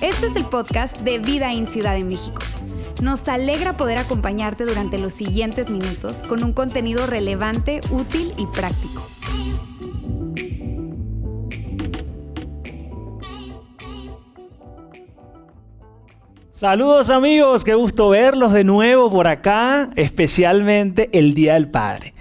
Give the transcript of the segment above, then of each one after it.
Este es el podcast de Vida en Ciudad de México. Nos alegra poder acompañarte durante los siguientes minutos con un contenido relevante, útil y práctico. Saludos amigos, qué gusto verlos de nuevo por acá, especialmente el Día del Padre.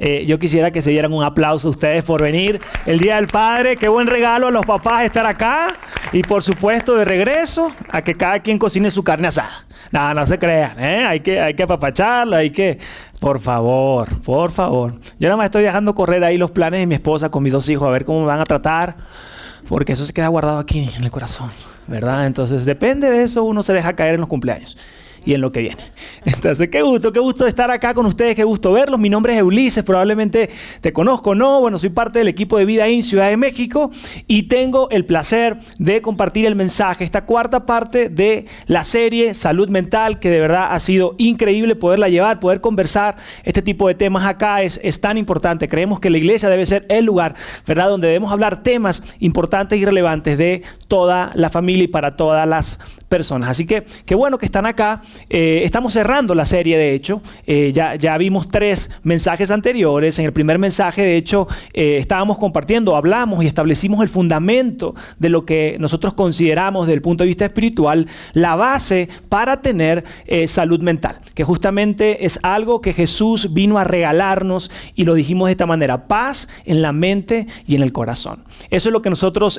Eh, yo quisiera que se dieran un aplauso a ustedes por venir el Día del Padre. Qué buen regalo a los papás estar acá. Y por supuesto, de regreso, a que cada quien cocine su carne asada. Nada, no se crean, ¿eh? Hay que, hay que apapacharlo, hay que... Por favor, por favor. Yo nada más estoy dejando correr ahí los planes de mi esposa con mis dos hijos a ver cómo me van a tratar. Porque eso se queda guardado aquí en el corazón. ¿verdad? Entonces depende de eso, uno se deja caer en los cumpleaños y en lo que viene. Entonces, qué gusto, qué gusto estar acá con ustedes, qué gusto verlos. Mi nombre es Ulises, probablemente te conozco, ¿no? Bueno, soy parte del equipo de Vida en Ciudad de México y tengo el placer de compartir el mensaje, esta cuarta parte de la serie Salud Mental, que de verdad ha sido increíble poderla llevar, poder conversar este tipo de temas acá es, es tan importante. Creemos que la iglesia debe ser el lugar, ¿verdad? Donde debemos hablar temas importantes y relevantes de toda la familia y para todas las personas. Así que qué bueno que están acá. Eh, estamos cerrando la serie, de hecho. Eh, ya, ya vimos tres mensajes anteriores. En el primer mensaje, de hecho, eh, estábamos compartiendo, hablamos y establecimos el fundamento de lo que nosotros consideramos desde el punto de vista espiritual la base para tener salud mental, que justamente es algo que Jesús vino a regalarnos y lo dijimos de esta manera, paz en la mente y en el corazón. Eso es lo que nosotros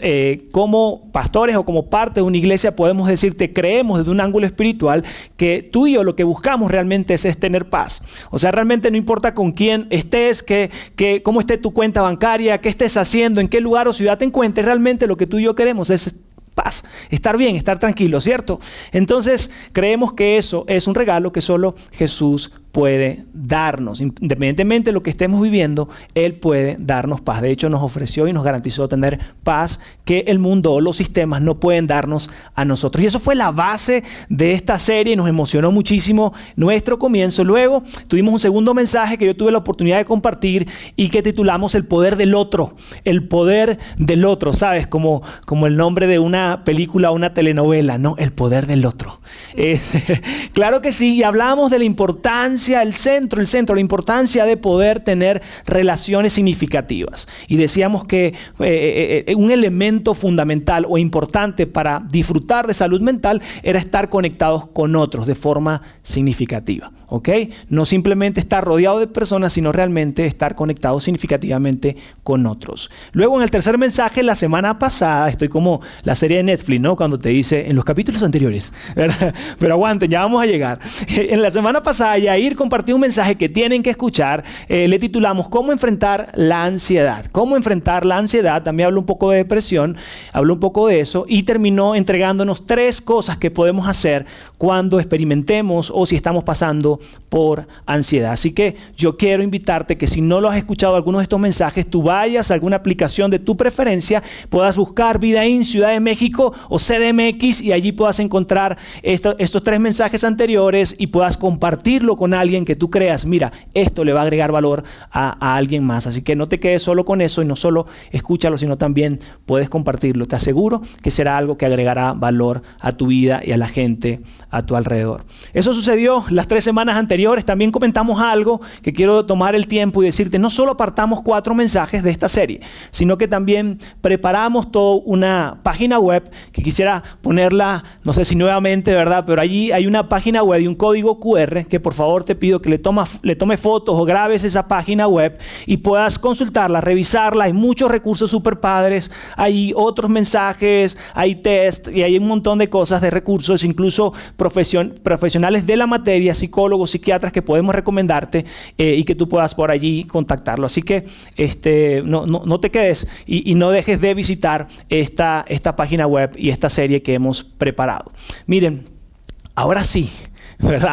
como pastores o como parte de una iglesia podemos creemos desde un ángulo espiritual que tú y yo lo que buscamos realmente es, tener paz. O sea, realmente no importa con quién estés, que, que, cómo esté tu cuenta bancaria, qué estés haciendo, en qué lugar o ciudad te encuentres, realmente lo que tú y yo queremos es paz, estar bien, estar tranquilo, ¿cierto? Entonces creemos que eso es un regalo que solo Jesús puede darnos. Independientemente de lo que estemos viviendo, Él puede darnos paz. De hecho, nos ofreció y nos garantizó tener paz que el mundo o los sistemas no pueden darnos a nosotros. Y eso fue la base de esta serie nos emocionó muchísimo nuestro comienzo. Luego tuvimos un segundo mensaje que yo tuve la oportunidad de compartir y que titulamos El poder del otro. El poder del otro, ¿sabes? Como, como el nombre de una película o una telenovela, ¿no? El poder del otro. claro que sí, y hablamos de la importancia el centro, el centro, la importancia de poder tener relaciones significativas. Y decíamos que eh, eh, eh, un elemento fundamental o importante para disfrutar de salud mental era estar conectados con otros de forma significativa. ¿Ok? No simplemente estar rodeado de personas, sino realmente estar conectado significativamente con otros. Luego en el tercer mensaje, la semana pasada, estoy como la serie de Netflix, ¿no? Cuando te dice en los capítulos anteriores, pero aguanten, ya vamos a llegar. En la semana pasada, Yair compartió un mensaje que tienen que escuchar, eh, le titulamos ¿Cómo enfrentar la ansiedad? ¿Cómo enfrentar la ansiedad? También habló un poco de depresión, habló un poco de eso y terminó entregándonos tres cosas que podemos hacer cuando experimentemos o si estamos pasando por ansiedad. Así que yo quiero invitarte que si no lo has escuchado algunos de estos mensajes, tú vayas a alguna aplicación de tu preferencia, puedas buscar Vida en Ciudad de México o CDMX y allí puedas encontrar estos tres mensajes anteriores y puedas compartirlo con alguien que tú creas, mira, esto le va a agregar valor a, a alguien más. Así que no te quedes solo con eso y no solo escúchalo, sino también puedes compartirlo. Te aseguro que será algo que agregará valor a tu vida y a la gente a tu alrededor. Eso sucedió las tres semanas anteriores. También comentamos algo que quiero tomar el tiempo y decirte, no solo apartamos cuatro mensajes de esta serie, sino que también preparamos toda una página web que quisiera ponerla, no sé si nuevamente, ¿verdad? Pero allí hay una página web y un código QR que por favor te pido que le, toma, le tome fotos o grabes esa página web y puedas consultarla, revisarla. Hay muchos recursos super padres, hay otros mensajes, hay test y hay un montón de cosas de recursos, incluso profesionales de la materia, psicólogos, psiquiatras que podemos recomendarte eh, y que tú puedas por allí contactarlo. Así que este, no, no, te quedes y, no dejes de visitar esta, esta página web y esta serie que hemos preparado. Miren, ahora sí,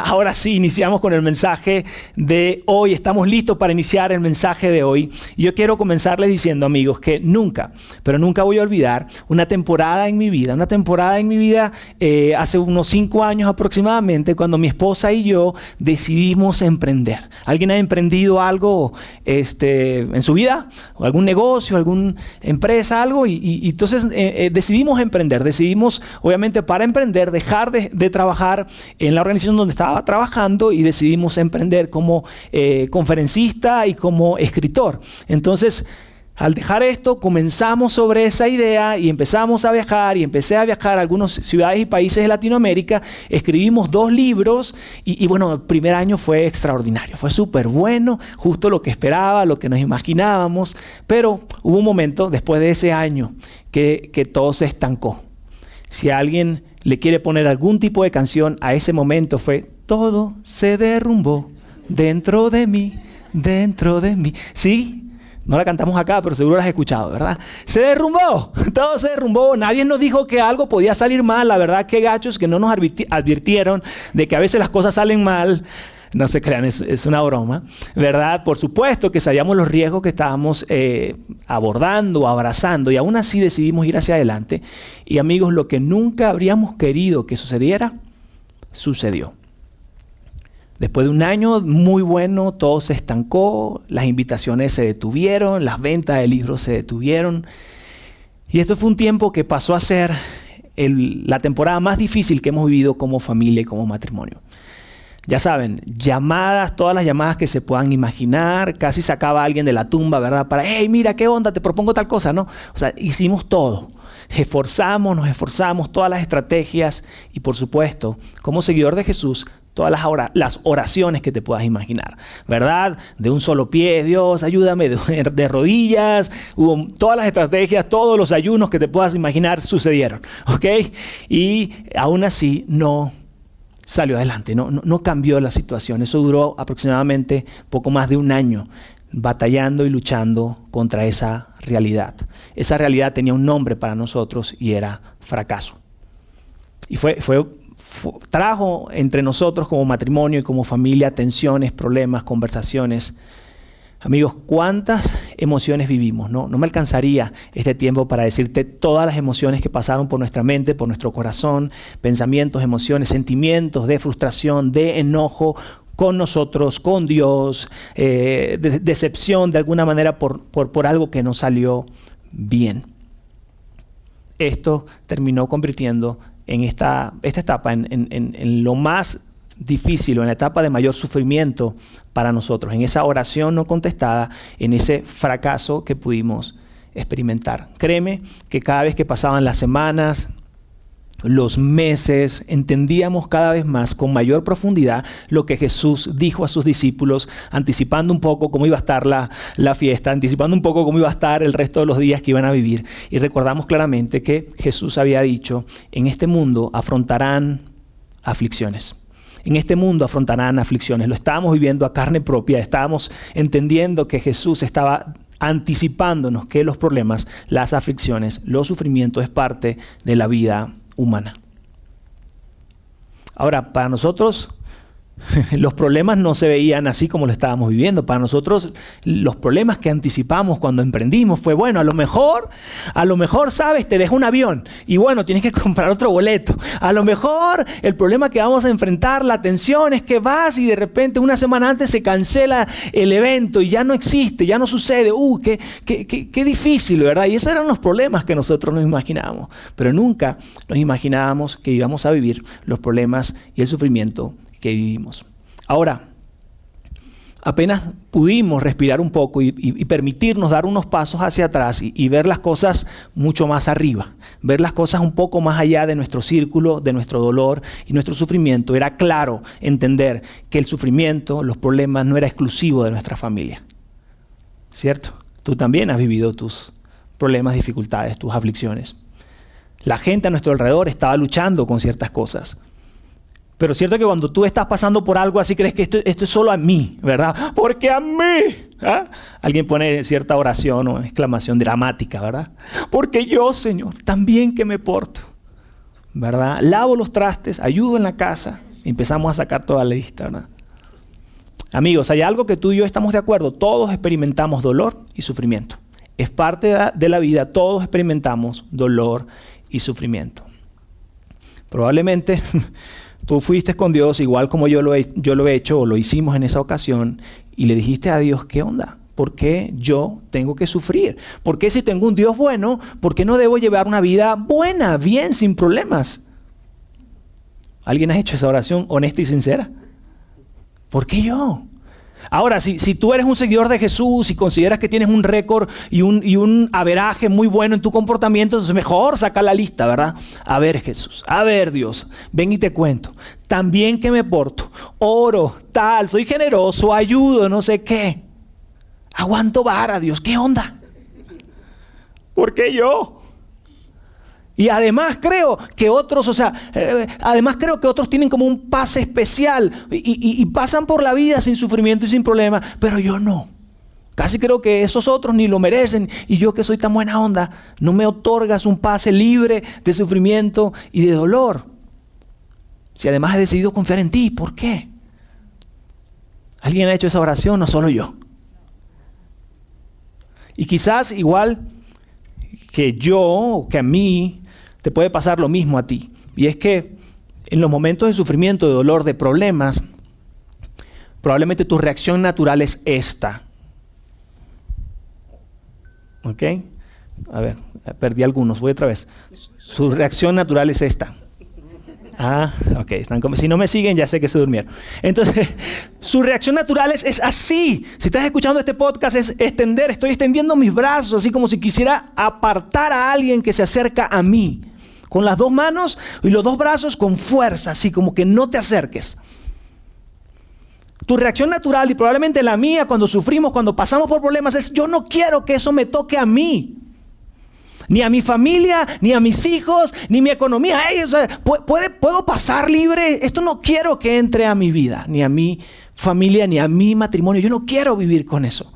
Ahora sí, iniciamos con el mensaje de hoy. Estamos listos para iniciar el mensaje de hoy. Y yo quiero comenzarles diciendo, amigos, que nunca, pero nunca voy a olvidar una temporada en mi vida, una temporada en mi vida eh, hace unos cinco años aproximadamente, cuando mi esposa y yo decidimos emprender. ¿Alguien ha emprendido algo este, en su vida? ¿O ¿Algún negocio, alguna empresa, algo? Y, entonces eh, eh, decidimos emprender, decidimos, obviamente, para emprender, dejar de, de trabajar en la organización donde estaba trabajando y decidimos emprender como eh, conferencista y como escritor. Entonces, al dejar esto, comenzamos sobre esa idea y empezamos a viajar y empecé a viajar a algunas ciudades y países de Latinoamérica. Escribimos dos libros y, bueno, el primer año fue extraordinario, fue súper bueno, justo lo que esperaba, lo que nos imaginábamos, pero hubo un momento después de ese año que, que todo se estancó. Si alguien le quiere poner algún tipo de canción a ese momento fue, todo se derrumbó dentro de mí, dentro de mí. Sí, no la cantamos acá, pero seguro la has escuchado, ¿verdad? Se derrumbó, todo se derrumbó. Nadie nos dijo que algo podía salir mal. La verdad, que gachos que no nos advirtieron de que a veces las cosas salen mal. No se crean, es, una broma, ¿verdad? Por supuesto que sabíamos los riesgos que estábamos eh, abordando, abrazando, y aún así decidimos ir hacia adelante. Y amigos, lo que nunca habríamos querido que sucediera, sucedió. Después de un año muy bueno, todo se estancó, las invitaciones se detuvieron, las ventas de libros se detuvieron. Y esto fue un tiempo que pasó a ser la temporada más difícil que hemos vivido como familia y como matrimonio. Ya saben, llamadas, todas las llamadas que se puedan imaginar, casi sacaba a alguien de la tumba, ¿verdad? Para, hey, mira, ¿qué onda? Te propongo tal cosa, ¿no? O sea, hicimos todo. Esforzamos, nos esforzamos, todas las estrategias y por supuesto, como seguidor de Jesús, todas las, oraciones que te puedas imaginar, ¿verdad? De un solo pie, Dios, ayúdame, de, de, rodillas, hubo todas las estrategias, todos los ayunos que te puedas imaginar sucedieron, ¿ok? Y aún así no salió adelante, no, no, cambió la situación. Eso duró aproximadamente poco más de un año batallando y luchando contra esa realidad. Esa realidad tenía un nombre para nosotros y era fracaso. Y fue, fue, trajo entre nosotros como matrimonio y como familia tensiones, problemas, conversaciones Amigos, ¿cuántas emociones vivimos? No, no me alcanzaría este tiempo para decirte todas las emociones que pasaron por nuestra mente, por nuestro corazón, pensamientos, emociones, sentimientos de frustración, de enojo con nosotros, con Dios, eh, decepción de alguna manera por, por, algo que no salió bien. Esto terminó convirtiendo en esta, esta etapa en, en lo más difícil o en la etapa de mayor sufrimiento para nosotros, en esa oración no contestada, en ese fracaso que pudimos experimentar. Créeme que cada vez que pasaban las semanas, los meses, entendíamos cada vez más con mayor profundidad lo que Jesús dijo a sus discípulos, anticipando un poco cómo iba a estar la, la, fiesta, anticipando un poco cómo iba a estar el resto de los días que iban a vivir. Y recordamos claramente que Jesús había dicho, en este mundo afrontarán aflicciones en este mundo afrontarán aflicciones. Lo estábamos viviendo a carne propia, estábamos entendiendo que Jesús estaba anticipándonos que los problemas, las aflicciones, los sufrimientos es parte de la vida humana. Ahora, para nosotros los problemas no se veían así como lo estábamos viviendo. Para nosotros los problemas que anticipamos cuando emprendimos fue, bueno, a lo mejor, a lo mejor, sabes, te deja un avión y bueno, tienes que comprar otro boleto. A lo mejor el problema que vamos a enfrentar, la tensión es que vas y de repente una semana antes se cancela el evento y ya no existe, ya no sucede. Uh, qué, qué, qué, qué difícil, ¿verdad? Y esos eran los problemas que nosotros nos imaginábamos. Pero nunca nos imaginábamos que íbamos a vivir los problemas y el sufrimiento que vivimos. Ahora, apenas pudimos respirar un poco y, permitirnos dar unos pasos hacia atrás y, ver las cosas mucho más arriba, ver las cosas un poco más allá de nuestro círculo, de nuestro dolor y nuestro sufrimiento, era claro entender que el sufrimiento, los problemas no era exclusivo de nuestra familia. ¿Cierto? Tú también has vivido tus problemas, dificultades, tus aflicciones. La gente a nuestro alrededor estaba luchando con ciertas cosas. Pero es cierto que cuando tú estás pasando por algo así, crees que esto, esto es solo a mí, ¿verdad? Porque a mí. ¿ah? Alguien pone cierta oración o exclamación dramática, ¿verdad? Porque yo, Señor, también que me porto, ¿verdad? Lavo los trastes, ayudo en la casa. empezamos a sacar toda la lista, ¿verdad? Amigos, hay algo que tú y yo estamos de acuerdo. Todos experimentamos dolor y sufrimiento. Es parte de la vida. Todos experimentamos dolor y sufrimiento. Probablemente tú fuiste con Dios igual como yo lo, he, yo lo he hecho o lo hicimos en esa ocasión y le dijiste a Dios, ¿qué onda? ¿Por qué yo tengo que sufrir? ¿Por qué si tengo un Dios bueno, por qué no debo llevar una vida buena, bien, sin problemas? ¿Alguien ha hecho esa oración honesta y sincera? ¿Por qué yo? Ahora, si, si, tú eres un seguidor de Jesús y consideras que tienes un récord y un, y un averaje muy bueno en tu comportamiento, entonces mejor saca la lista, ¿verdad? A ver Jesús, a ver Dios, ven y te cuento. También que me porto, oro, tal, soy generoso, ayudo, no sé qué. Aguanto vara, Dios, ¿qué onda? ¿Por qué yo? Y además creo que otros, o sea, eh, además creo que otros tienen como un pase especial y, pasan por la vida sin sufrimiento y sin problema, pero yo no. Casi creo que esos otros ni lo merecen y yo que soy tan buena onda, no me otorgas un pase libre de sufrimiento y de dolor. Si además he decidido confiar en ti, ¿por qué? ¿Alguien ha hecho esa oración? No solo yo. Y quizás igual que yo, que a mí, te puede pasar lo mismo a ti. Y es que en los momentos de sufrimiento, de dolor, de problemas, probablemente tu reacción natural es esta. ¿Ok? A ver, perdí algunos, voy otra vez. Su reacción natural es esta. Ah, ok, como, si no me siguen ya sé que se durmieron. Entonces, su reacción natural es, es, así. Si estás escuchando este podcast es extender, estoy extendiendo mis brazos, así como si quisiera apartar a alguien que se acerca a mí. Con las dos manos y los dos brazos con fuerza, así como que no te acerques. Tu reacción natural y probablemente la mía cuando sufrimos, cuando pasamos por problemas es yo no quiero que eso me toque a mí ni a mi familia, ni a mis hijos, ni mi economía. ¿puede, ¿Puedo pasar libre? Esto no quiero que entre a mi vida, ni a mi familia, ni a mi matrimonio. Yo no quiero vivir con eso.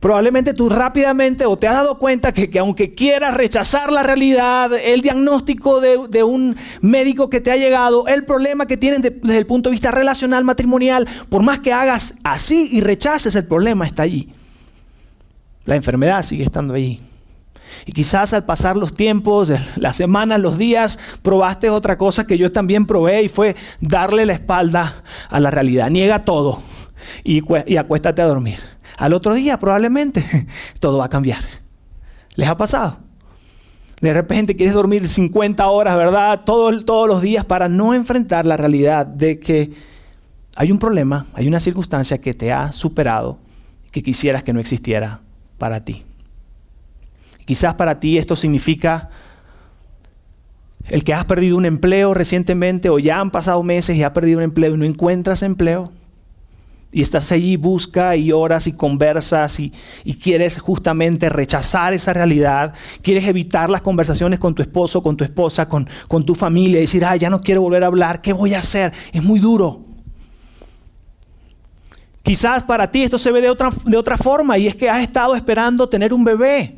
Probablemente tú rápidamente o te has dado cuenta que, aunque quieras rechazar la realidad, el diagnóstico de, un médico que te ha llegado, el problema que tienen desde el punto de vista relacional, matrimonial, por más que hagas así y rechaces, el problema está allí. La enfermedad sigue estando allí. Y quizás al pasar los tiempos, las semanas, los días, probaste otra cosa que yo también probé y fue darle la espalda a la realidad. Niega todo y, acuéstate a dormir. Al otro día probablemente todo va a cambiar. ¿Les ha pasado? De repente quieres dormir 50 horas, ¿verdad? todos los días para no enfrentar la realidad de que hay un problema, hay una circunstancia que te ha superado, que quisieras que no existiera para ti. Quizás para ti esto significa el que has perdido un empleo recientemente o ya han pasado meses y has perdido un empleo y no encuentras empleo. Y estás allí, busca y oras y conversas y, quieres justamente rechazar esa realidad. Quieres evitar las conversaciones con tu esposo, con tu esposa, con, con tu familia. Y decir, ah, ya no quiero volver a hablar. ¿Qué voy a hacer? Es muy duro. Quizás para ti esto se ve de otra, de otra forma y es que has estado esperando tener un bebé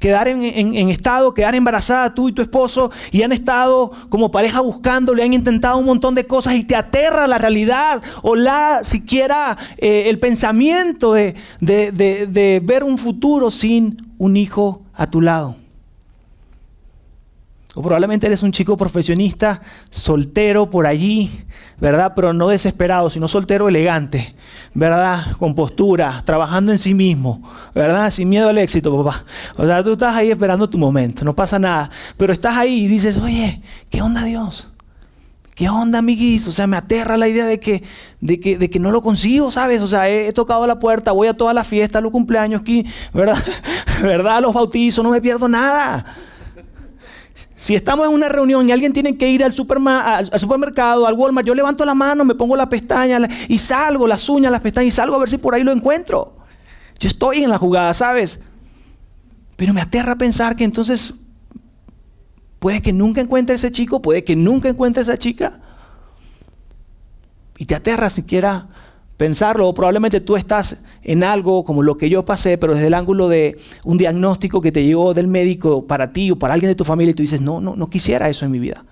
quedar en, estado, quedar embarazada tú y tu esposo y han estado como pareja buscando, le han intentado un montón de cosas y te aterra la realidad o la siquiera eh, el pensamiento de, de ver un futuro sin un hijo a tu lado. O probablemente eres un chico profesionista, soltero por allí, ¿verdad? Pero no desesperado, sino soltero elegante, ¿verdad? Con postura, trabajando en sí mismo, ¿verdad? Sin miedo al éxito, papá. O sea, tú estás ahí esperando tu momento, no pasa nada. Pero estás ahí y dices, oye, ¿qué onda Dios? ¿Qué onda, amiguis? O sea, me aterra la idea de que, de que, de que no lo consigo, ¿sabes? O sea, he, tocado la puerta, voy a todas las fiestas, los cumpleaños ¿verdad? ¿verdad? Los bautizos, no me pierdo nada. Si estamos en una reunión y alguien tiene que ir al, supermercado, al Walmart, yo levanto la mano, me pongo la pestaña y salgo, las uñas, las pestañas y salgo a ver si por ahí lo encuentro. Yo estoy en la jugada, ¿sabes? Pero me aterra pensar que entonces puede que nunca encuentre ese chico, puede que nunca encuentre esa chica. Y te aterra siquiera pensarlo, o probablemente tú estás en algo como lo que yo pasé, pero desde el ángulo de un diagnóstico que te llegó del médico para ti o para alguien de tu familia y tú dices, no, no, no quisiera eso en mi vida.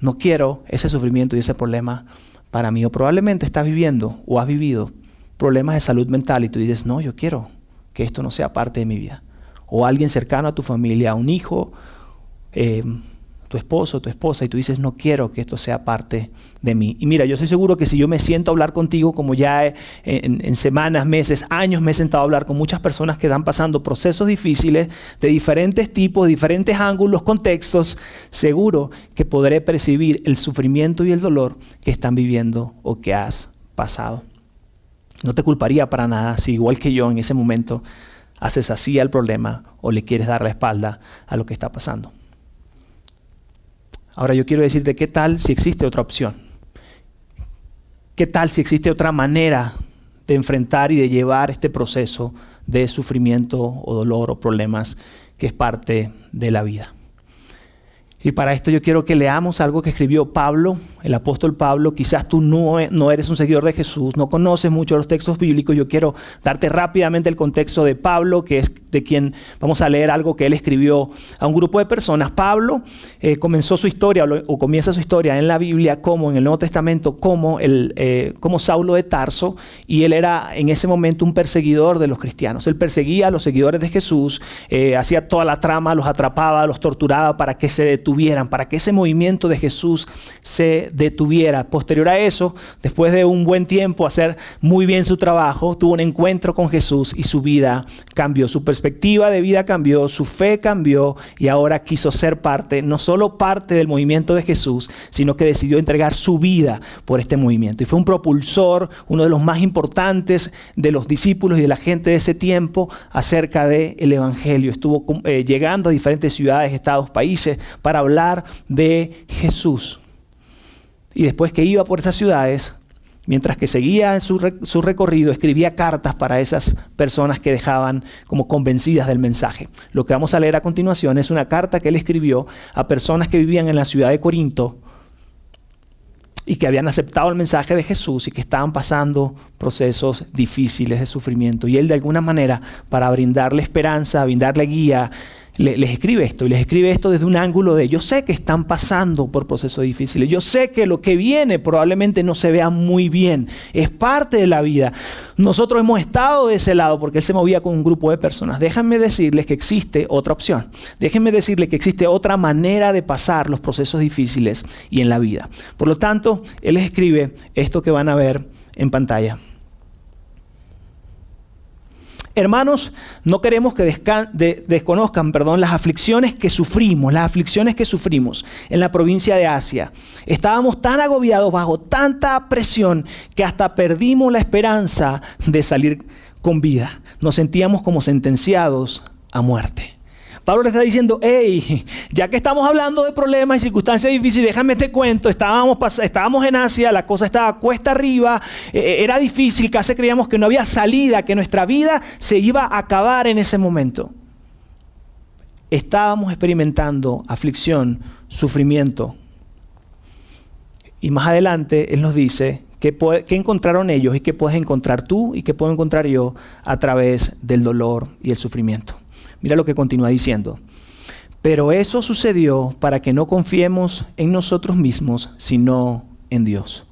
no quiero ese sufrimiento y ese problema para mí. O probablemente estás viviendo o has vivido problemas de salud mental y tú dices, no, yo quiero que esto no sea parte de mi vida. O alguien cercano a tu familia, un hijo, eh, tu esposo, tu esposa, y tú dices, no quiero que esto sea parte de mí. Y mira, yo estoy seguro que si yo me siento a hablar contigo, como ya en, semanas, meses, años me he sentado a hablar con muchas personas que están pasando procesos difíciles de diferentes tipos, diferentes ángulos, contextos, seguro que podré percibir el sufrimiento y el dolor que están viviendo o que has pasado. No te culparía para nada si igual que yo en ese momento haces así al problema o le quieres dar la espalda a lo que está pasando. Ahora yo quiero decirte, ¿qué tal si existe otra opción? ¿Qué tal si existe otra manera de enfrentar y de llevar este proceso de sufrimiento o dolor o problemas que es parte de la vida? Y para esto yo quiero que leamos algo que escribió Pablo, el apóstol Pablo. Quizás tú no, no, eres un seguidor de Jesús, no conoces mucho los textos bíblicos. Yo quiero darte rápidamente el contexto de Pablo, que es de quien vamos a leer algo que él escribió a un grupo de personas. Pablo eh, comenzó su historia o, comienza su historia en la Biblia como en el Nuevo Testamento como, el, eh, como Saulo de Tarso y él era en ese momento un perseguidor de los cristianos. Él perseguía a los seguidores de Jesús, eh, hacía toda la trama, los atrapaba, los torturaba para que se detuvieran, para que ese movimiento de Jesús se detuviera. Posterior a eso, después de un buen tiempo hacer muy bien su trabajo, tuvo un encuentro con Jesús y su vida cambió, su perspectiva de vida cambió, su fe cambió y ahora quiso ser parte, no solo parte del movimiento de Jesús, sino que decidió entregar su vida por este movimiento. Y fue un propulsor, uno de los más importantes de los discípulos y de la gente de ese tiempo acerca del el Evangelio. Estuvo eh, llegando a diferentes ciudades, estados, países para hablar de Jesús. Y después que iba por esas ciudades, mientras que seguía su, su, recorrido, escribía cartas para esas personas que dejaban como convencidas del mensaje. Lo que vamos a leer a continuación es una carta que él escribió a personas que vivían en la ciudad de Corinto y que habían aceptado el mensaje de Jesús y que estaban pasando procesos difíciles de sufrimiento. Y él de alguna manera, para brindarle esperanza, brindarle guía, les escribe esto y les escribe esto desde un ángulo de yo sé que están pasando por procesos difíciles, yo sé que lo que viene probablemente no se vea muy bien, es parte de la vida. Nosotros hemos estado de ese lado porque él se movía con un grupo de personas. Déjenme decirles que existe otra opción, déjenme decirles que existe otra manera de pasar los procesos difíciles y en la vida. Por lo tanto, él les escribe esto que van a ver en pantalla. Hermanos, no queremos que desconozcan las aflicciones que sufrimos, las aflicciones que sufrimos en la provincia de Asia. Estábamos tan agobiados bajo tanta presión que hasta perdimos la esperanza de salir con vida. Nos sentíamos como sentenciados a muerte. Pablo le está diciendo, hey, ya que estamos hablando de problemas y circunstancias difíciles, déjame te cuento, estábamos, estábamos en Asia, la cosa estaba cuesta arriba, eh, eh, era difícil, casi creíamos que no había salida, que nuestra vida se iba a acabar en ese momento. Estábamos experimentando aflicción, sufrimiento. Y más adelante Él nos dice que, que encontraron ellos y que puedes encontrar tú y que puedo encontrar yo a través del dolor y el sufrimiento. Mira lo que continúa diciendo. Pero eso sucedió para que no confiemos en nosotros mismos, sino en Dios,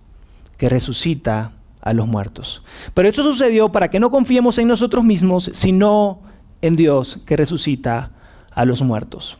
que resucita a los muertos. Pero eso sucedió para que no confiemos en nosotros mismos, sino en Dios, que resucita a los muertos.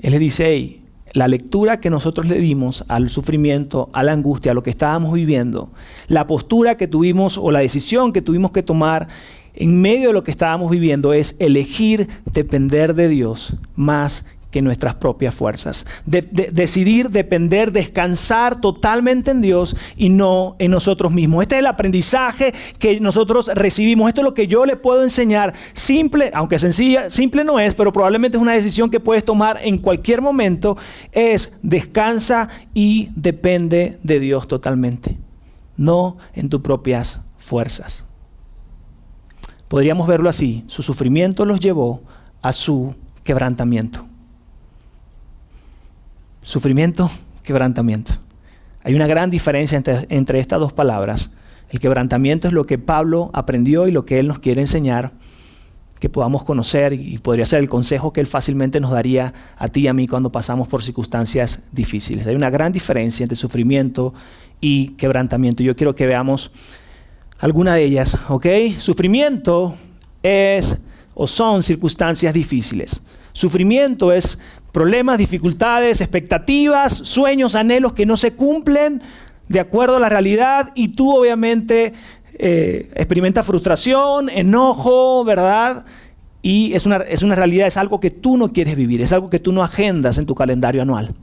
Él le dice, la lectura que nosotros le dimos al sufrimiento, a la angustia, a lo que estábamos viviendo, la postura que tuvimos o la decisión que tuvimos que tomar en medio de lo que estábamos viviendo es elegir depender de Dios más que nuestras propias fuerzas. decidir depender, descansar totalmente en Dios y no en nosotros mismos. Este es el aprendizaje que nosotros recibimos. Esto es lo que yo le puedo enseñar. Simple, aunque sencilla, simple no es, pero probablemente es una decisión que puedes tomar en cualquier momento. Es descansa y depende de Dios totalmente. No en tus propias fuerzas. Podríamos verlo así, su sufrimiento los llevó a su quebrantamiento. Sufrimiento, quebrantamiento. Hay una gran diferencia entre, estas dos palabras. El quebrantamiento es lo que Pablo aprendió y lo que él nos quiere enseñar, que podamos conocer y podría ser el consejo que Él fácilmente nos daría a ti y a mí cuando pasamos por circunstancias difíciles. Hay una gran diferencia entre sufrimiento y quebrantamiento. Yo quiero que veamos alguna de ellas, ¿ok? Sufrimiento es o son circunstancias difíciles. Sufrimiento es problemas, dificultades, expectativas, sueños, anhelos que no se cumplen de acuerdo a la realidad y tú obviamente eh, experimenta frustración, enojo, ¿verdad? Y es una, es una realidad, es algo que tú no quieres vivir, es algo que tú no agendas en tu calendario anual.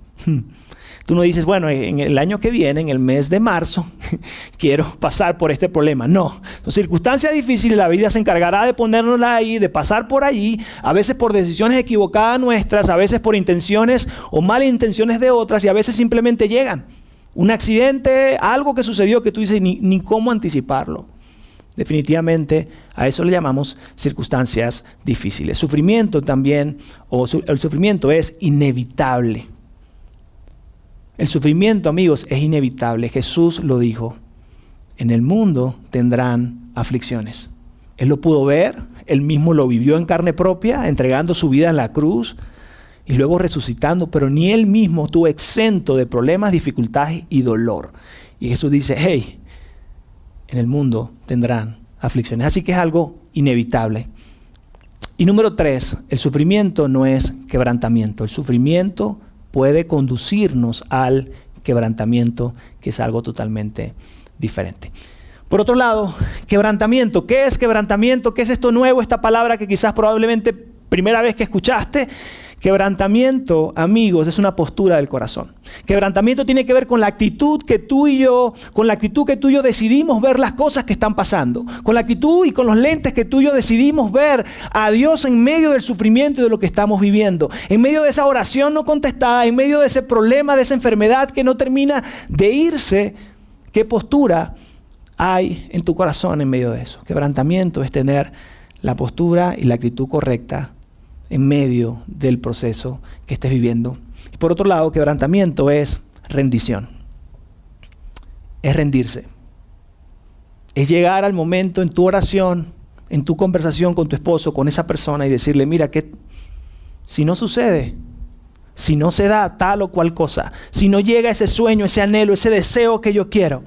Tú no dices, bueno, en el año que viene, en el mes de marzo, quiero pasar por este problema. No, circunstancias difíciles, la vida se encargará de ponernosla ahí, de pasar por allí, a veces por decisiones equivocadas nuestras, a veces por intenciones o malas intenciones de otras y a veces simplemente llegan. Un accidente, algo que sucedió que tú dices ni cómo anticiparlo. Definitivamente a eso le llamamos circunstancias difíciles. Sufrimiento también, o el sufrimiento es inevitable. El sufrimiento, amigos, es inevitable. Jesús lo dijo. En el mundo tendrán aflicciones. Él lo pudo ver, él mismo lo vivió en carne propia, entregando su vida en la cruz y luego resucitando, pero ni él mismo estuvo exento de problemas, dificultades y dolor. Y Jesús dice, hey, en el mundo tendrán aflicciones. Así que es algo inevitable. Y número tres, el sufrimiento no es quebrantamiento. El sufrimiento puede conducirnos al quebrantamiento, que es algo totalmente diferente. Por otro lado, quebrantamiento. ¿Qué es quebrantamiento? ¿Qué es esto nuevo? Esta palabra que quizás probablemente primera vez que escuchaste. Quebrantamiento, amigos, es una postura del corazón. Quebrantamiento tiene que ver con la actitud que tú y yo, con la actitud que tú y yo decidimos ver las cosas que están pasando, con la actitud y con los lentes que tú y yo decidimos ver a Dios en medio del sufrimiento y de lo que estamos viviendo, en medio de esa oración no contestada, en medio de ese problema, de esa enfermedad que no termina de irse. ¿Qué postura hay en tu corazón en medio de eso? Quebrantamiento es tener la postura y la actitud correcta en medio del proceso que estés viviendo. Y por otro lado, quebrantamiento es rendición. Es rendirse. Es llegar al momento en tu oración, en tu conversación con tu esposo, con esa persona y decirle, mira, que si no sucede, si no se da tal o cual cosa, si no llega ese sueño, ese anhelo, ese deseo que yo quiero,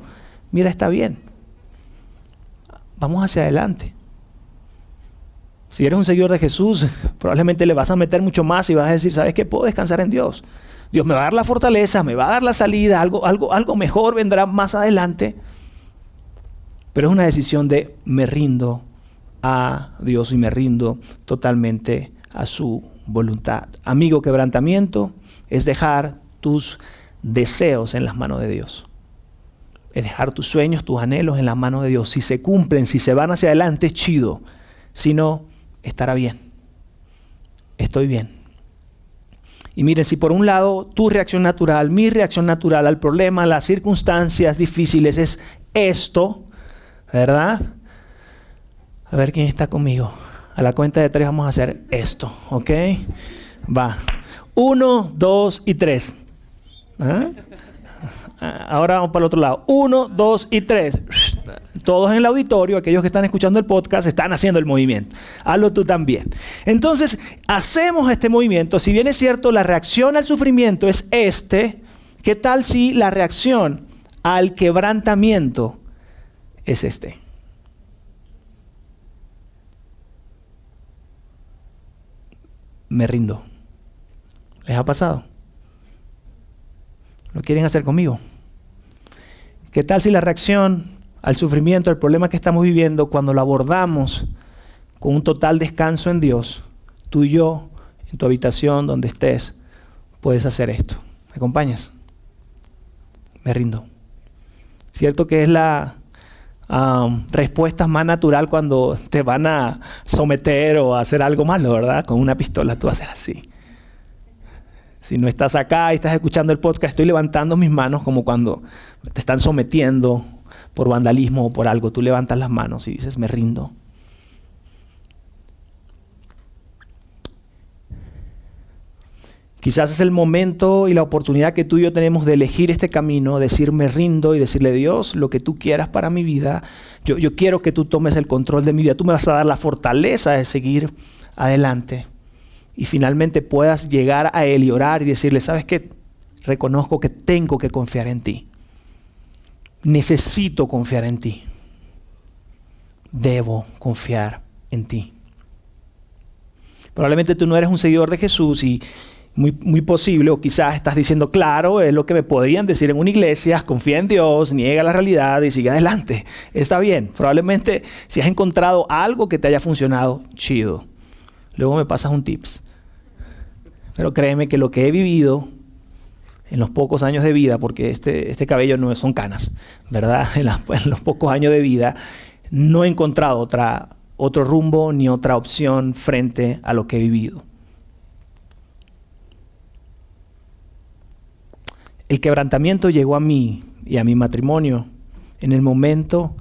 mira, está bien. Vamos hacia adelante. Si eres un seguidor de Jesús, probablemente le vas a meter mucho más y vas a decir, ¿sabes qué? Puedo descansar en Dios. Dios me va a dar la fortaleza, me va a dar la salida, algo, algo, algo mejor vendrá más adelante. Pero es una decisión de me rindo a Dios y me rindo totalmente a su voluntad. Amigo, quebrantamiento es dejar tus deseos en las manos de Dios. Es dejar tus sueños, tus anhelos en las manos de Dios. Si se cumplen, si se van hacia adelante, es chido. Si no, estará bien. Estoy bien. Y miren, si por un lado tu reacción natural, mi reacción natural al problema, las circunstancias difíciles es esto, ¿verdad? A ver quién está conmigo. A la cuenta de tres vamos a hacer esto, ¿ok? Va. Uno, dos y tres. ¿Ah? Ahora vamos para el otro lado. Uno, dos y tres todos en el auditorio, aquellos que están escuchando el podcast, están haciendo el movimiento. Hazlo tú también. Entonces, hacemos este movimiento. Si bien es cierto, la reacción al sufrimiento es este, ¿qué tal si la reacción al quebrantamiento es este? Me rindo. ¿Les ha pasado? ¿Lo quieren hacer conmigo? ¿Qué tal si la reacción al sufrimiento, al problema que estamos viviendo, cuando lo abordamos con un total descanso en Dios, tú y yo, en tu habitación, donde estés, puedes hacer esto. ¿Me acompañas? Me rindo. Cierto que es la respuesta más natural cuando te van a someter o a hacer algo malo, ¿verdad? Con una pistola tú haces así. Si no estás acá y estás escuchando el podcast, estoy levantando mis manos como cuando te están sometiendo por vandalismo o por algo, tú levantas las manos y dices, me rindo. Quizás es el momento y la oportunidad que tú y yo tenemos de elegir este camino, decirme rindo y decirle Dios, lo que tú quieras para mi vida, yo, yo quiero que tú tomes el control de mi vida, tú me vas a dar la fortaleza de seguir adelante y finalmente puedas llegar a Él y orar y decirle, ¿sabes qué? Reconozco que tengo que confiar en ti. Necesito confiar en ti. Debo confiar en ti. Probablemente tú no eres un seguidor de Jesús y muy, muy, posible, o quizás estás diciendo, claro, es lo que me podrían decir en una iglesia, confía en Dios, niega la realidad y sigue adelante. Está bien, probablemente si has encontrado algo que te haya funcionado, chido. Luego me pasas un tips. Pero créeme que lo que he vivido en los pocos años de vida, porque este, este cabello no son canas, ¿verdad? En, los pocos años de vida, no he encontrado otra, otro rumbo ni otra opción frente a lo que he vivido. El quebrantamiento llegó a mí y a mi matrimonio en el momento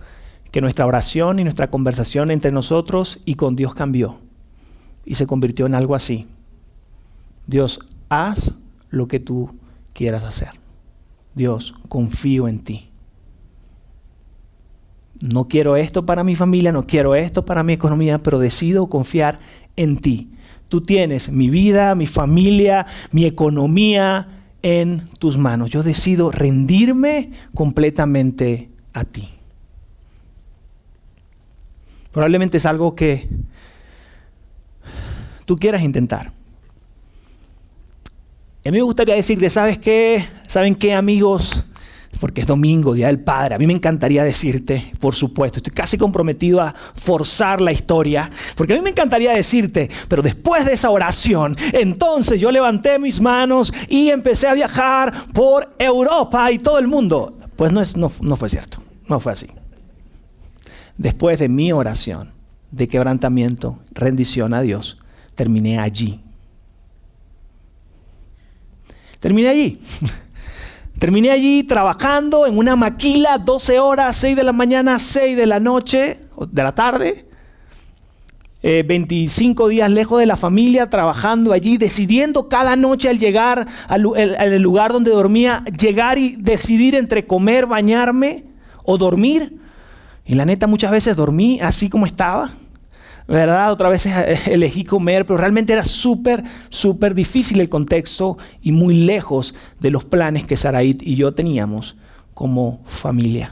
que nuestra oración y nuestra conversación entre nosotros y con Dios cambió y se convirtió en algo así. Dios, haz lo que tú quieras hacer. Dios, confío en ti. No quiero esto para mi familia, no quiero esto para mi economía, pero decido confiar en ti. Tú tienes mi vida, mi familia, mi economía en tus manos. Yo decido rendirme completamente a ti. Probablemente es algo que tú quieras intentar. Y a mí me gustaría decirte, ¿sabes qué? ¿Saben qué, amigos? Porque es domingo, Día del Padre. A mí me encantaría decirte, por supuesto, estoy casi comprometido a forzar la historia, porque a mí me encantaría decirte, pero después de esa oración, entonces yo levanté mis manos y empecé a viajar por Europa y todo el mundo. Pues no, es, no, no fue cierto, no fue así. Después de mi oración de quebrantamiento, rendición a Dios, terminé allí Terminé allí. Terminé allí trabajando en una maquila 12 horas, 6 de la mañana, 6 de la noche, de la tarde. 25 eh, días lejos de la familia, trabajando allí, decidiendo cada noche al llegar al, al lugar donde dormía, llegar y decidir entre comer, bañarme o dormir. Y la neta muchas veces dormí así como estaba. ¿Verdad? Otra vez elegí comer, pero realmente era súper, súper difícil el contexto y muy lejos de los planes que Saraí y yo teníamos como familia.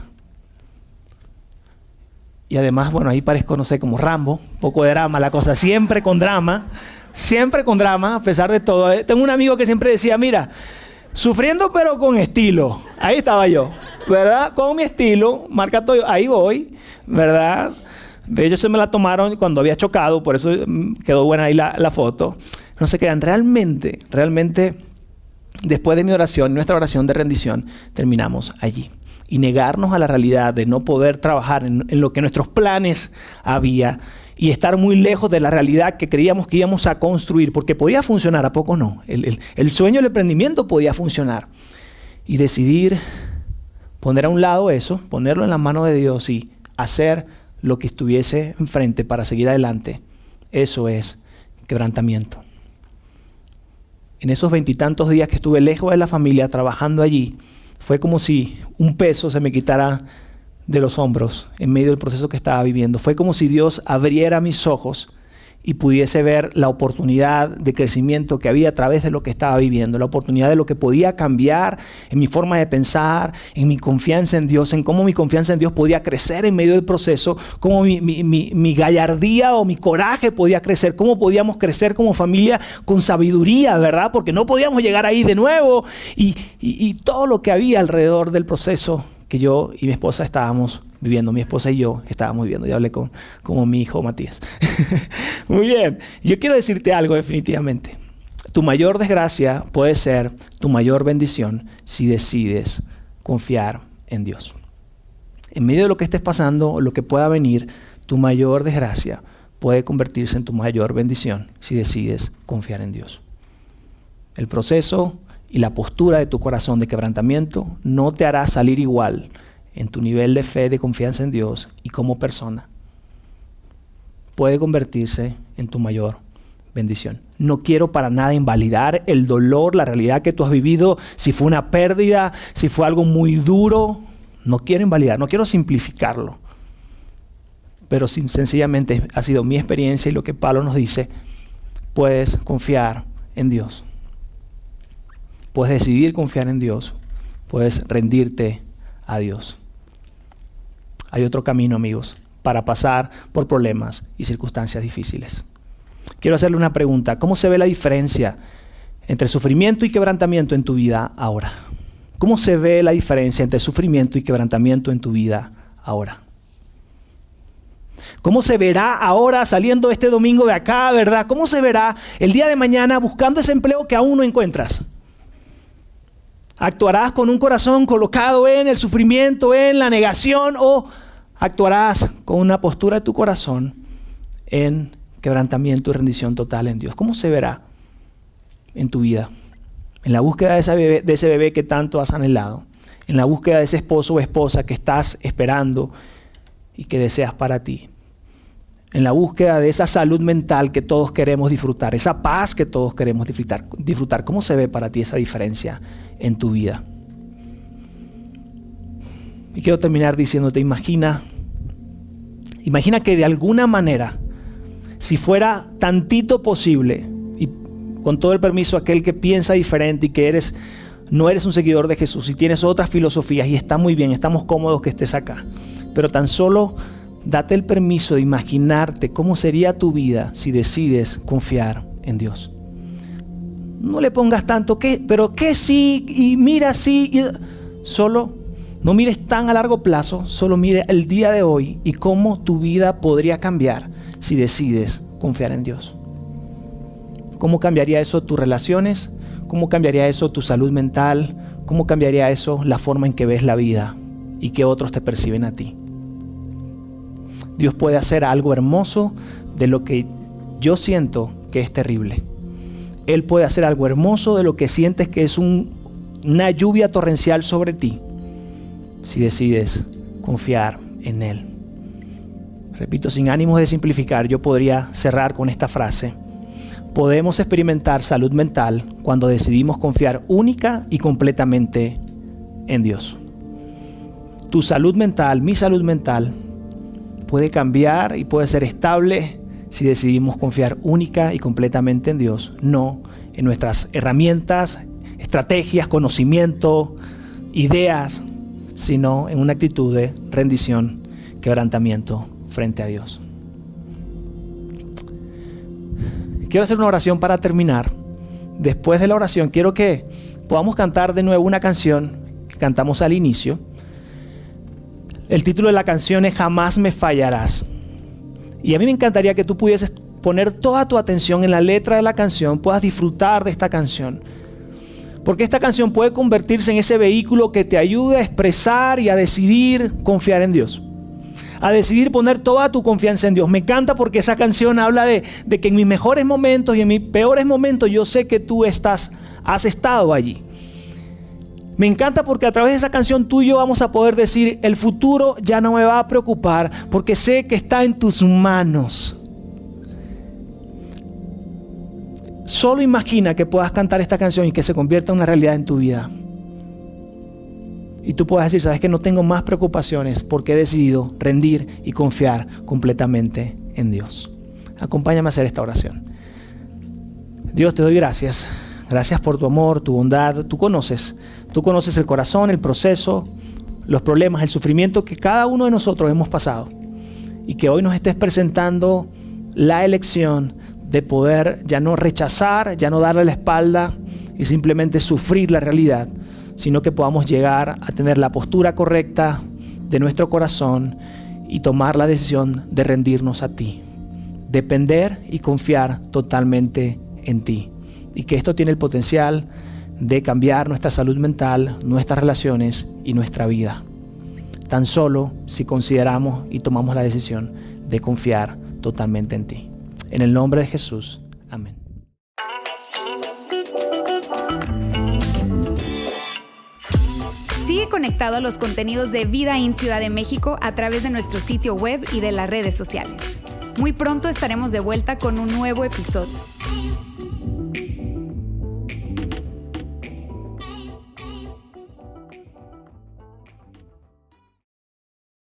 Y además, bueno, ahí parezco, no sé, como Rambo, poco de drama, la cosa, siempre con drama, siempre con drama, a pesar de todo. Eh, tengo un amigo que siempre decía, mira, sufriendo pero con estilo. Ahí estaba yo, ¿verdad? Con mi estilo, marca todo, ahí voy, ¿verdad? De hecho, se me la tomaron cuando había chocado, por eso mm, quedó buena ahí la, foto. No se crean, realmente, realmente, después de mi oración, nuestra oración de rendición, terminamos allí. Y negarnos a la realidad de no poder trabajar en, lo que nuestros planes había y estar muy lejos de la realidad que creíamos que íbamos a construir, porque podía funcionar, ¿a poco no? El, el sueño del emprendimiento podía funcionar. Y decidir poner a un lado eso, ponerlo en la mano de Dios y hacer lo que estuviese enfrente para seguir adelante, eso es quebrantamiento. En esos veintitantos días que estuve lejos de la familia trabajando allí, fue como si un peso se me quitara de los hombros en medio del proceso que estaba viviendo. Fue como si Dios abriera mis ojos y pudiese ver la oportunidad de crecimiento que había a través de lo que estaba viviendo, la oportunidad de lo que podía cambiar en mi forma de pensar, en mi confianza en Dios, en cómo mi confianza en Dios podía crecer en medio del proceso, cómo mi, gallardía o mi coraje podía crecer, cómo podíamos crecer como familia con sabiduría, ¿verdad? Porque no podíamos llegar ahí de nuevo y, y todo lo que había alrededor del proceso que yo y mi esposa estábamos viviendo, mi esposa y yo estábamos viviendo. Yo hablé con como mi hijo Matías. Muy bien, yo quiero decirte algo definitivamente. Tu mayor desgracia puede ser tu mayor bendición si decides confiar en Dios. En medio de lo que estés pasando, lo que pueda venir, tu mayor desgracia puede convertirse en tu mayor bendición si decides confiar en Dios. El proceso y la postura de tu corazón de quebrantamiento no te hará salir igual en tu nivel de fe, de confianza en Dios y como persona, puede convertirse en tu mayor bendición. no quiero para nada invalidar el dolor, la realidad que tú has vivido, si fue una pérdida, si fue algo muy duro. No quiero invalidar, no quiero simplificarlo. Pero sencillamente ha sido mi experiencia y lo que Pablo nos dice, puedes confiar en Dios. Puedes decidir confiar en Dios. Puedes rendirte a Dios. Hay otro camino, amigos, para pasar por problemas y circunstancias difíciles. Quiero hacerle una pregunta. ¿Cómo se ve la diferencia entre sufrimiento y quebrantamiento en tu vida ahora? ¿Cómo se ve la diferencia entre sufrimiento y quebrantamiento en tu vida ahora? ¿Cómo se verá ahora saliendo este domingo de acá, verdad? ¿Cómo se verá el día de mañana buscando ese empleo que aún no encuentras? ¿Actuarás con un corazón colocado en el sufrimiento, en la negación o actuarás con una postura de tu corazón en quebrantamiento y rendición total en Dios? ¿Cómo se verá en tu vida? En la búsqueda de de ese bebé que tanto has anhelado, en la búsqueda de ese esposo o esposa que estás esperando y que deseas para ti en la búsqueda de esa salud mental que todos queremos disfrutar, esa paz que todos queremos disfrutar. disfrutar. ¿Cómo se ve para ti esa diferencia en tu vida? Y quiero terminar diciéndote, imagina, imagina que de alguna manera, si fuera tantito posible, y con todo el permiso aquel que piensa diferente y que eres, no eres un seguidor de Jesús y tienes otras filosofías y está muy bien, estamos cómodos que estés acá, pero tan solo Date el permiso de imaginarte cómo sería tu vida si decides confiar en Dios. No le pongas tanto que, pero que sí, y mira sí, y solo no mires tan a largo plazo, solo mire el día de hoy y cómo tu vida podría cambiar si decides confiar en Dios. ¿Cómo cambiaría eso tus relaciones? ¿Cómo cambiaría eso tu salud mental? ¿Cómo cambiaría eso la forma en que ves la vida y que otros te perciben a ti? Dios puede hacer algo hermoso de lo que yo siento que es terrible. Él puede hacer algo hermoso de lo que sientes que es una lluvia torrencial sobre ti, si decides confiar en Él. Repito, sin ánimos de simplificar, yo podría cerrar con esta frase. Podemos experimentar salud mental cuando decidimos confiar única y completamente en Dios. Tu salud mental, mi salud mental, puede cambiar y puede ser estable si decidimos confiar única y completamente en Dios, no en nuestras herramientas, estrategias, conocimiento, ideas, sino en una actitud de rendición, quebrantamiento frente a Dios. Quiero hacer una oración para terminar. Después de la oración quiero que podamos cantar de nuevo una canción que cantamos al inicio el título de la canción es Jamás me fallarás. Y a mí me encantaría que tú pudieses poner toda tu atención en la letra de la canción, puedas disfrutar de esta canción. Porque esta canción puede convertirse en ese vehículo que te ayude a expresar y a decidir confiar en Dios. A decidir poner toda tu confianza en Dios. Me encanta porque esa canción habla de, de que en mis mejores momentos y en mis peores momentos yo sé que tú estás, has estado allí. Me encanta porque a través de esa canción tú y yo vamos a poder decir, el futuro ya no me va a preocupar porque sé que está en tus manos. Solo imagina que puedas cantar esta canción y que se convierta en una realidad en tu vida. Y tú puedas decir, sabes que no tengo más preocupaciones porque he decidido rendir y confiar completamente en Dios. Acompáñame a hacer esta oración. Dios, te doy gracias. Gracias por tu amor, tu bondad. Tú conoces Tú conoces el corazón, el proceso, los problemas, el sufrimiento que cada uno de nosotros hemos pasado. Y que hoy nos estés presentando la elección de poder ya no rechazar, ya no darle la espalda y simplemente sufrir la realidad, sino que podamos llegar a tener la postura correcta de nuestro corazón y tomar la decisión de rendirnos a ti, depender y confiar totalmente en ti. Y que esto tiene el potencial de cambiar nuestra salud mental, nuestras relaciones y nuestra vida. Tan solo si consideramos y tomamos la decisión de confiar totalmente en ti. En el nombre de Jesús. Amén. Sigue conectado a los contenidos de Vida en Ciudad de México a través de nuestro sitio web y de las redes sociales. Muy pronto estaremos de vuelta con un nuevo episodio.